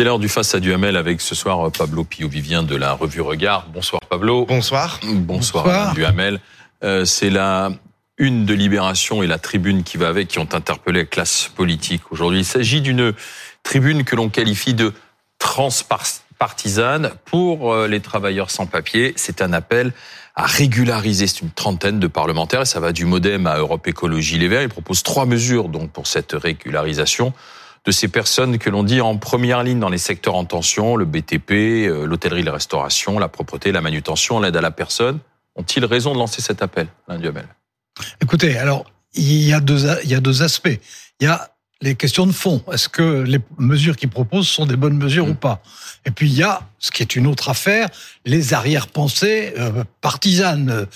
C'est l'heure du face à Duhamel avec ce soir Pablo Pio-Vivien de la revue Regard. Bonsoir Pablo. Bonsoir. Bonsoir, Bonsoir. Duhamel. Euh, c'est la une de Libération et la tribune qui va avec qui ont interpellé la classe politique aujourd'hui. Il s'agit d'une tribune que l'on qualifie de transpartisane pour euh, les travailleurs sans papier. C'est un appel à régulariser. C'est une trentaine de parlementaires et ça va du MoDem à Europe Écologie Les Verts. Ils proposent trois mesures donc pour cette régularisation de ces personnes que l'on dit en première ligne dans les secteurs en tension, le BTP, euh, l'hôtellerie, la restauration, la propreté, la manutention, l'aide à la personne. Ont-ils raison de lancer cet appel, Alain Écoutez, alors, il y, a deux, il y a deux aspects. Il y a les questions de fond. Est-ce que les mesures qu'ils proposent sont des bonnes mesures ou pas? Et puis il y a, ce qui est une autre affaire, les arrière-pensées euh, partisanes,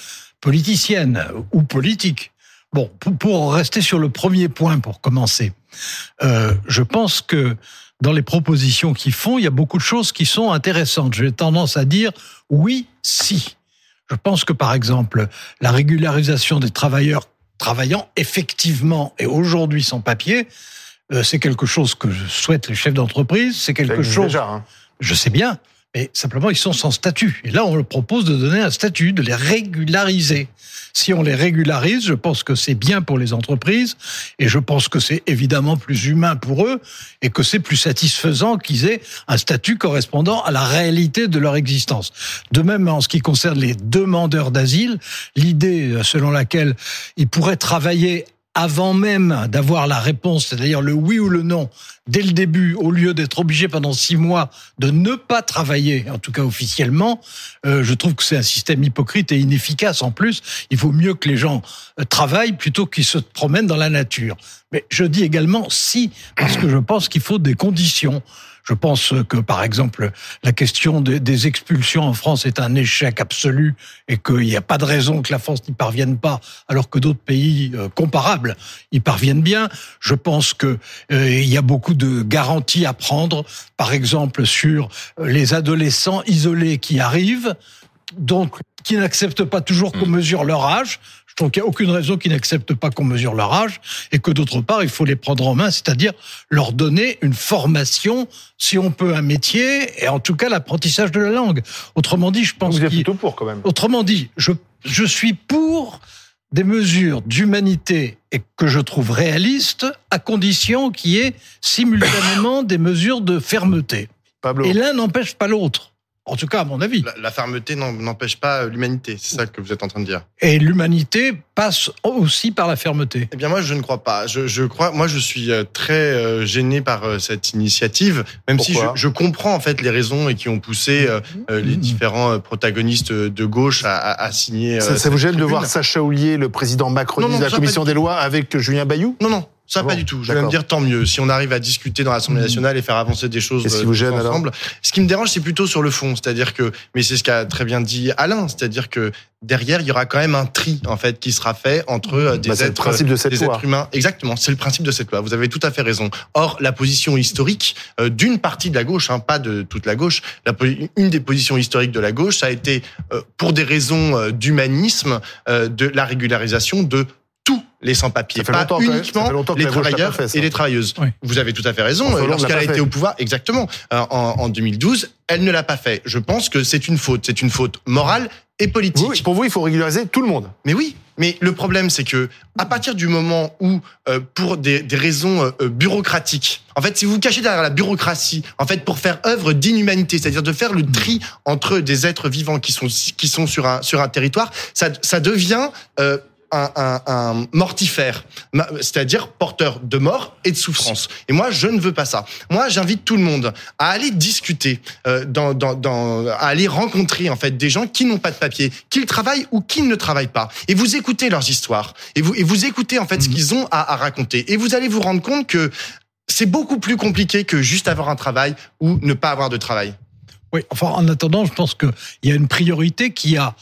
politiciennes ou politiques. Bon, pour, rester sur le premier point, pour commencer, euh, je pense que dans les propositions qu'ils font, il y a beaucoup de choses qui sont intéressantes. J'ai tendance à dire oui, si. Je pense que par exemple, la régularisation des travailleurs travaillant effectivement et aujourd'hui sans papier, euh, c'est quelque chose que je souhaite les chefs d'entreprise, c'est quelque chose. Déjà, hein. Je sais bien, mais simplement ils sont sans statut. Et là, on leur propose de donner un statut, de les régulariser. Si on les régularise, je pense que c'est bien pour les entreprises et je pense que c'est évidemment plus humain pour eux et que c'est plus satisfaisant qu'ils aient un statut correspondant à la réalité de leur existence. De même, en ce qui concerne les demandeurs d'asile, l'idée selon laquelle ils pourraient travailler avant même d'avoir la réponse, c'est-à-dire le oui ou le non, dès le début, au lieu d'être obligé pendant six mois de ne pas travailler, en tout cas officiellement, euh, je trouve que c'est un système hypocrite et inefficace. En plus, il faut mieux que les gens euh, travaillent plutôt qu'ils se promènent dans la nature. Mais je dis également si, parce que je pense qu'il faut des conditions. Je pense que, par exemple, la question des expulsions en France est un échec absolu et qu'il n'y a pas de raison que la France n'y parvienne pas, alors que d'autres pays euh, comparables y parviennent bien. Je pense qu'il euh, y a beaucoup de garanties à prendre, par exemple, sur euh, les adolescents isolés qui arrivent, donc qui n'acceptent pas toujours qu'on mmh. mesure leur âge. Je trouve qu'il n'y a aucune raison qu'ils n'acceptent pas qu'on mesure leur âge et que d'autre part, il faut les prendre en main, c'est-à-dire leur donner une formation, si on peut, un métier et en tout cas l'apprentissage de la langue. Autrement dit, je pense. Vous êtes plutôt pour quand même. Autrement dit, je, je suis pour des mesures d'humanité et que je trouve réalistes à condition qu'il y ait simultanément des mesures de fermeté. Et l'un n'empêche pas l'autre. En tout cas, à mon avis. La, fermeté n'empêche pas l'humanité, c'est ça que vous êtes en train de dire. Et l'humanité passe aussi par la fermeté. Eh bien, moi, je ne crois pas. Je, je crois, moi, je suis euh, très euh, gêné par euh, cette initiative, même si je, je, comprends en fait les raisons et qui ont poussé les mmh. différents protagonistes de gauche à, à, signer. Ça, ça vous gêne de voir Sacha Houlier, le président Macron de la commission des lois, avec Julien Bayou? Non, non, ça, pas du tout. Je vais me dire tant mieux. Si on arrive à discuter dans l'Assemblée mmh. nationale et faire avancer des choses si vous gêne, ensemble. Ce qui me dérange, c'est plutôt sur le fond. C'est-à-dire que, mais c'est ce qu'a très bien dit Alain. C'est-à-dire que derrière, il y aura quand même un tri, en fait, qui sera fait entre euh, des, bah, êtres, principe de cette des êtres humains. Exactement. C'est le principe de cette loi. Vous avez tout à fait raison. Or, la position historique euh, d'une partie de la gauche, hein, pas de toute la gauche, la, une des positions historiques de la gauche, ça a été, euh, pour des raisons d'humanisme, de la régularisation de les sans-papiers, pas uniquement les travailleurs et les travailleuses. Vous avez tout à fait raison. Lorsqu'elle a été au pouvoir, exactement, euh, en, en 2012, elle ne l'a pas fait. Je pense que c'est une faute. C'est une faute morale et politique. pour vous, il faut régulariser tout le monde. Mais oui. Mais le problème, c'est que à partir du moment où, euh, pour des, des raisons euh, bureaucratiques, en fait, si vous vous cachez derrière la bureaucratie, en fait, pour faire œuvre d'inhumanité, c'est-à-dire de faire le tri entre des êtres vivants qui sont qui sont sur un sur un territoire, ça ça devient euh, un, mortifère, c'est-à-dire porteur de mort et de souffrance. Et moi, je ne veux pas ça. Moi, j'invite tout le monde à aller discuter, euh, dans, dans, à aller rencontrer en fait des gens qui n'ont pas de papier, qu'ils travaillent ou qui ne travaillent pas, et vous écoutez leurs histoires, et vous, et vous écoutez en fait ce mhm. qu'ils ont à, à raconter, et vous allez vous rendre compte que c'est beaucoup plus compliqué que juste avoir un travail ou ne pas avoir de travail. Oui, enfin, en attendant, je pense qu'il y a une priorité qui a.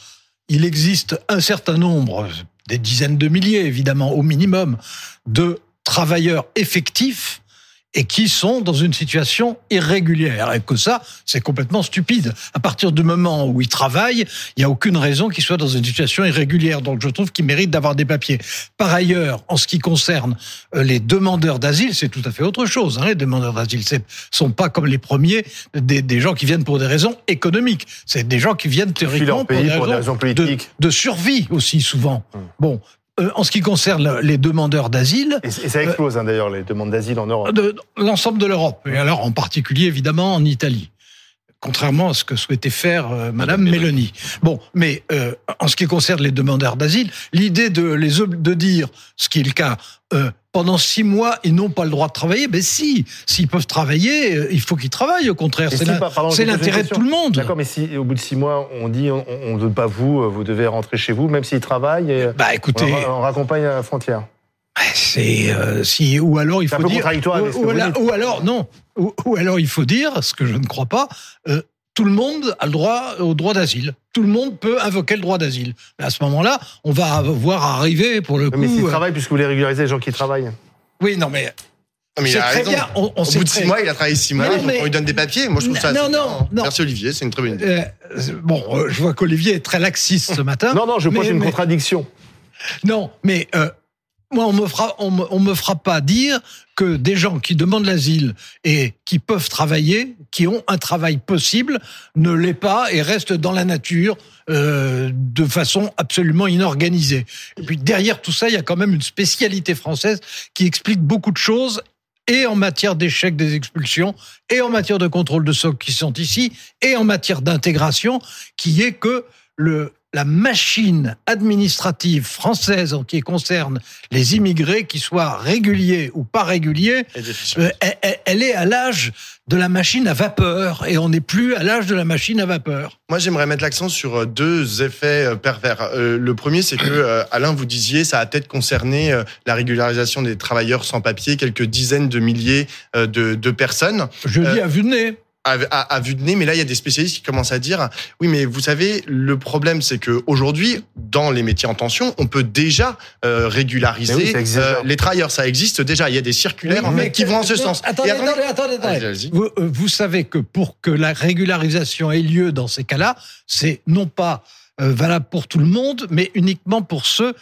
Il existe un certain nombre, des dizaines de milliers évidemment au minimum, de travailleurs effectifs et qui sont dans une situation irrégulière. Et que ça, c'est complètement stupide. À partir du moment où ils travaillent, il n'y a aucune raison qu'ils soient dans une situation irrégulière. Donc je trouve qu'ils méritent d'avoir des papiers. Par ailleurs, en ce qui concerne euh, les demandeurs d'asile, c'est tout à fait autre chose. Hein. Les demandeurs d'asile ne sont pas comme les premiers des, des, gens qui viennent pour des raisons économiques. C'est des gens qui viennent théoriquement pour, des raisons, politiques. De, de, survie aussi souvent. Hum. Bon, euh, en ce qui concerne les demandeurs d'asile. Et, ça euh, explose hein, d'ailleurs, les demandes d'asile en Europe. L'ensemble de l'Europe. Et alors en particulier évidemment en Italie. Contrairement à ce que souhaitait faire euh, Madame Mélanie. Bon, mais en ce qui concerne les demandeurs d'asile, l'idée de les de dire, ce qui est le cas, pendant six mois, ils n'ont pas le droit de travailler. Ben si, s'ils peuvent travailler, euh, il faut qu'ils travaillent. Au contraire, c'est l'intérêt de tout le monde. D'accord, mais si au bout de six mois, on dit on ne veut pas vous, euh, vous devez rentrer chez vous, même s'ils travaillent. Et bah écoutez, on, raccompagne à la frontière. C'est euh, si ou alors il faut dire ou, ou, alors non ou, alors il faut dire ce que je ne crois pas tout le monde a le droit au droit d'asile. Tout le monde peut invoquer le droit d'asile. Mais à ce moment-là, on va voir arriver pour le coup. Mais s'ils euh, travaillent, puisque vous voulez régulariser les gens qui travaillent. Oui, non, mais. Non, mais il a raison. Bien, on, on Au bout de six mois, il a travaillé six mois. on lui donne des papiers. Moi, je trouve ça. Non, non, non. Merci Olivier, c'est une très bonne idée. Euh, bon, euh, je vois qu'Olivier est très laxiste ce matin. non, non, je pose une contradiction. Non, mais euh, moi, on me fera, on me, fera pas dire que des gens qui demandent l'asile et qui peuvent travailler, qui ont un travail possible, ne l'est pas et restent dans la nature euh, de façon absolument inorganisée. Et puis derrière tout ça, il y a quand même une spécialité française qui explique beaucoup de choses et en matière d'échec des expulsions, et en matière de contrôle de socs qui sont ici, et en matière d'intégration, qui est que le, la machine administrative française en qui concerne les immigrés, qu'ils soient réguliers ou pas réguliers, euh, elle, est à l'âge de la machine à vapeur et on n'est plus à l'âge de la machine à vapeur. Moi, j'aimerais mettre l'accent sur euh, deux effets euh, pervers. le premier, c'est que Alain, vous disiez, ça a peut-être concerné la régularisation des travailleurs sans papier, quelques dizaines de milliers de, de personnes. Je dis à vue de nez à, vue de nez, mais là il y a des spécialistes qui commencent à dire oui, mais vous savez, le problème c'est que aujourd'hui, dans les métiers en tension, on peut déjà euh, régulariser euh, les travailleurs. Ça existe déjà. Il y a des circulaires en fait, qui vont en ce sens. Attendez, attendez, attendez. Vous, euh, vous, savez que pour que la régularisation ait lieu dans ces cas-là, c'est non pas valable pour tout le monde, mais uniquement pour ceux.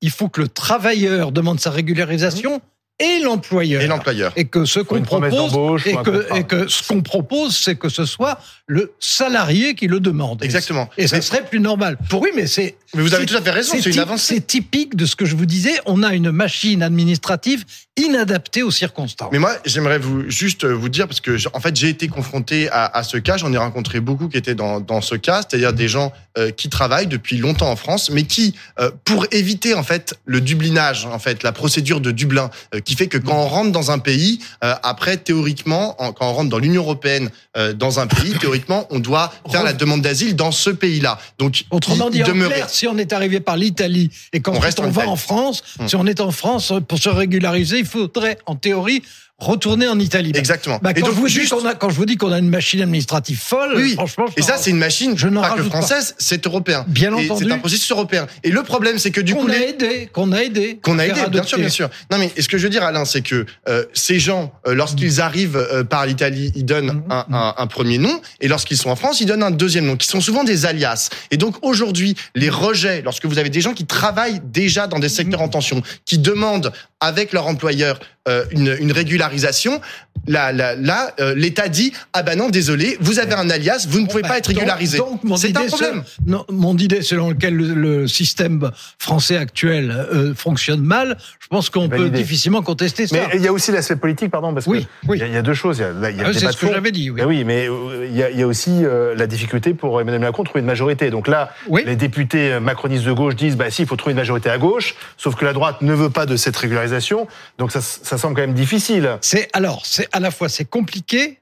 Il faut que le travailleur demande sa régularisation et l'employeur. Et l'employeur. Et que ce qu'on propose, et que, et que ce qu'on propose, c'est que ce soit le salarié qui le demande. Exactement. Et, ça serait plus normal. Pour oui, mais c'est. Mais vous avez tout à fait raison. C'est une avancée. C'est typique de ce que je vous disais. On a une machine administrative inadaptée aux circonstances. Mais moi, j'aimerais vous juste vous dire parce que en fait, j'ai été confronté à, à ce cas. J'en ai rencontré beaucoup qui étaient dans, dans ce cas, c'est-à-dire des gens euh, qui travaillent depuis longtemps en France, mais qui, euh, pour éviter en fait le dublinage, en fait la procédure de Dublin, euh, qui fait que quand on rentre dans un pays, euh, après théoriquement, quand on rentre dans l'Union européenne, euh, dans un pays, théoriquement, on doit faire la demande d'asile dans ce pays-là. Donc, autrement dit, si on est arrivé par l'Italie et quand on, reste on va en France, hum. si on est en France pour se régulariser, il faudrait, en théorie, retourner en Italie. Exactement. Bah, quand, et donc, je vous juste... dis a, quand je vous dis qu'on a une machine administrative folle, oui, franchement. Et ça, c'est une machine je pas que française, c'est européen. Bien entendu. C'est un processus européen. Et le problème, c'est que du coup. Qu'on a aidé, qu'on a aidé. Qu'on a aidé, bien sûr, bien sûr. Non, mais ce que je veux dire, Alain, c'est que euh, ces gens, euh, lorsqu'ils mm. arrivent euh, par l'Italie, ils donnent mm. un, un, un, premier nom, et lorsqu'ils sont en France, ils donnent un deuxième nom, qui sont souvent des alias. Et donc aujourd'hui, les rejets, lorsque vous avez des gens qui travaillent déjà dans des secteurs en tension, qui demandent avec leur employeur euh, une, une, régularisation, là, là, là euh, l'État dit ah ben non désolé, vous avez un alias, vous ne pouvez pas être régularisé. C'est un problème. non, mon idée selon lequel le, système français actuel euh, fonctionne mal, je pense qu'on peut difficilement contester ça. Mais il y a aussi l'aspect politique, pardon, parce oui, que il y, a deux choses. Il y a, il y a ah, c'est ce que j'avais dit. Oui. oui, mais il y, a, il y a aussi la difficulté pour Emmanuel Macron de trouver une majorité. Donc là, les députés macronistes de gauche disent bah si, il faut trouver une majorité à gauche, sauf que la droite ne veut pas de cette régularisation. Donc ça, ça semble quand même difficile. C'est alors c'est à la fois c'est compliqué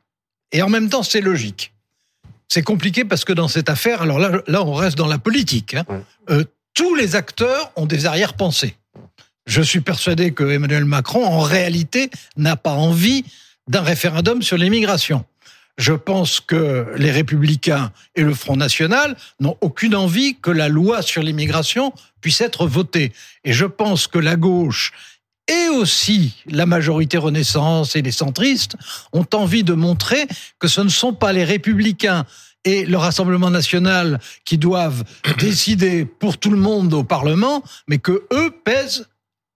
et en même temps c'est logique. C'est compliqué parce que dans cette affaire, alors là, là on reste dans la politique. Hein, euh, tous les acteurs ont des arrière-pensées. Je suis persuadé que Emmanuel Macron, en réalité, n'a pas envie d'un référendum sur l'immigration. Je pense que les Républicains et le Front National n'ont aucune envie que la loi sur l'immigration puisse être votée. Et je pense que la gauche et aussi la majorité Renaissance et les centristes ont envie de montrer que ce ne sont pas les républicains et le Rassemblement national qui doivent décider pour tout le monde au Parlement, mais que eux pèsent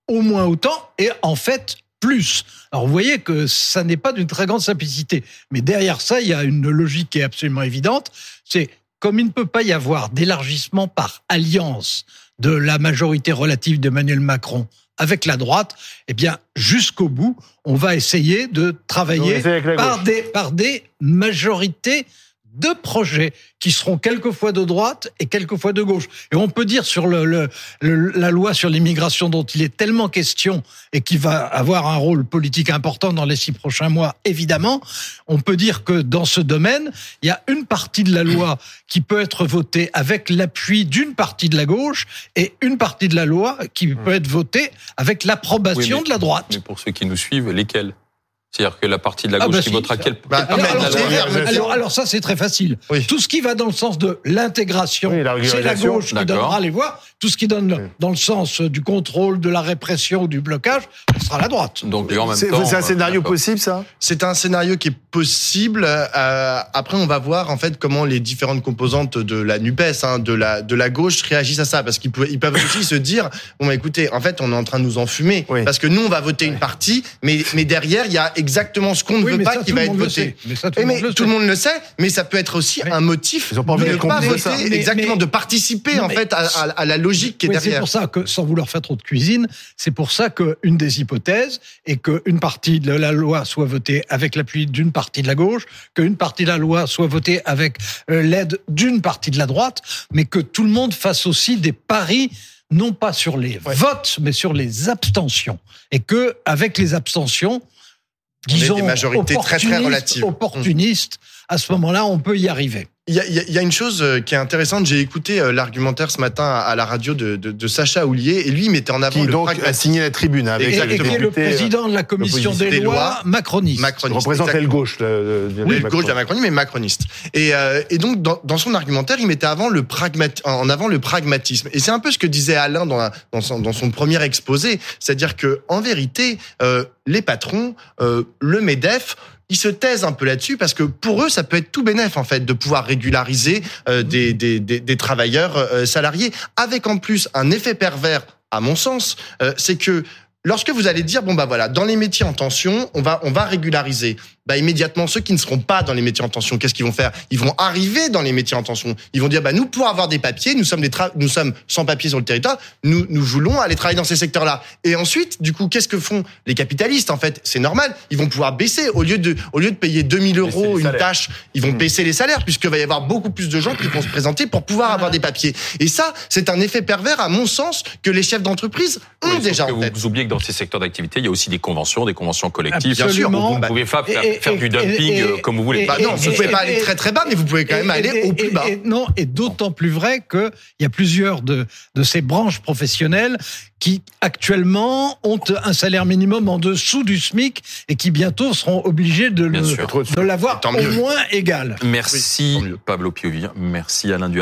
au moins autant et en fait plus. Alors vous voyez que ça n'est pas d'une très grande simplicité, mais derrière ça, il y a une logique qui est absolument évidente, c'est comme il ne peut pas y avoir d'élargissement par alliance de la majorité relative d'Emmanuel Macron avec la droite, eh bien, jusqu'au bout, on va essayer de travailler par des, par des majorités deux projets qui seront quelquefois de droite et quelquefois de gauche. Et on peut dire sur le, la loi sur l'immigration dont il est tellement question et qui va avoir un rôle politique important dans les six prochains mois, évidemment, on peut dire que dans ce domaine, il y a une partie de la loi qui peut être votée avec l'appui d'une partie de la gauche et une partie de la loi qui peut être votée avec l'approbation de la droite. Mais pour ceux qui nous suivent, lesquels? C'est-à-dire que la partie de la ah, gauche bah qui votera quel bah, alors, alors, ça c'est très facile. Tout ce qui va dans le sens de l'intégration, c'est la gauche qui donnera les voix. Tout ce qui donne dans le sens du contrôle, de la répression, du blocage, ce sera la droite. Donc en même c'est un scénario possible ça? C'est un scénario qui est possible. Euh, après on va voir en fait comment les différentes composantes de la Nupes, hein, de la de la gauche réagissent à ça, parce qu'ils peuvent, ils peuvent aussi se dire bon bah, écoutez, en fait on est en train de nous enfumer, parce que nous on va voter une partie, mais mais derrière il y a exactement ce qu'on ne veut pas qui va être voté. Mais, ça, tout, le monde, tout le monde le sait, mais ça peut être aussi un motif de ne pas voter, exactement, de participer en fait à, la logique qui est derrière. C'est pour ça que, sans vouloir faire trop de cuisine, c'est pour ça qu'une des hypothèses est qu'une partie de la loi soit votée avec l'appui d'une partie de la gauche, qu'une partie de la loi soit votée avec euh, l'aide d'une partie de la droite, mais que tout le monde fasse aussi des paris non pas sur les votes, mais sur les abstentions. Et que, avec les abstentions, disons, des majorités très très relatives. Opportunistes, à ce moment-là, on peut y arriver. Il y, a, il y a, une chose euh, qui est intéressante. J'ai écouté euh, l'argumentaire ce matin à la radio de, de, de, Sacha Houlier et lui il mettait en avant qui le donc a signé la tribune avec et, et, le président de la commission des, lois, macroniste. macroniste représentait le gauche, le, oui, le gauche de la Macronie, mais macroniste. Et, euh, et donc dans, dans, son argumentaire, il mettait avant le en avant le pragmatisme. Et c'est un peu ce que disait Alain dans, dans, son, dans son premier exposé, c'est-à-dire que en vérité, euh, les patrons, euh, le Medef ils se taisent un peu là-dessus parce que pour eux, ça peut être tout bénéf en fait de pouvoir régulariser euh, des, des, des, des, travailleurs euh, salariés, avec en plus un effet pervers, à mon sens, euh, c'est que lorsque vous allez dire bon bah voilà, dans les métiers en tension, on va on va régulariser bah immédiatement ceux qui ne seront pas dans les métiers en tension, qu'est-ce qu'ils vont faire? Ils vont arriver dans les métiers en tension. Ils vont dire bah nous pour avoir des papiers, nous sommes des nous sommes sans papiers sur le territoire, nous nous voulons aller travailler dans ces secteurs-là. Et ensuite, du coup, qu'est-ce que font les capitalistes? En fait C'est normal, ils vont pouvoir baisser au lieu de au lieu de payer 2000 euros une tâche, ils vont mmh. baisser les salaires puisque va y avoir beaucoup plus de gens qui vont se présenter pour pouvoir avoir des papiers. Et ça, c'est un effet pervers à mon sens que les chefs d'entreprise ont déjà en tête. Vous oubliez que dans ces secteurs d'activité, il y a aussi des conventions, des conventions collectives. Bien sûr, vous ne pouvez pas faire faire du dumping euh, comme vous voulez. Bah non, vous pouvez pas aller très très bas, mais vous pouvez quand même aller au plus bas. non, et d'autant plus vrai qu'il y a plusieurs de, de ces branches professionnelles qui actuellement ont un salaire minimum en dessous du SMIC et qui bientôt seront obligés de, de l'avoir au moins égal. Merci Pablo Piovi, merci Alain Duhamel.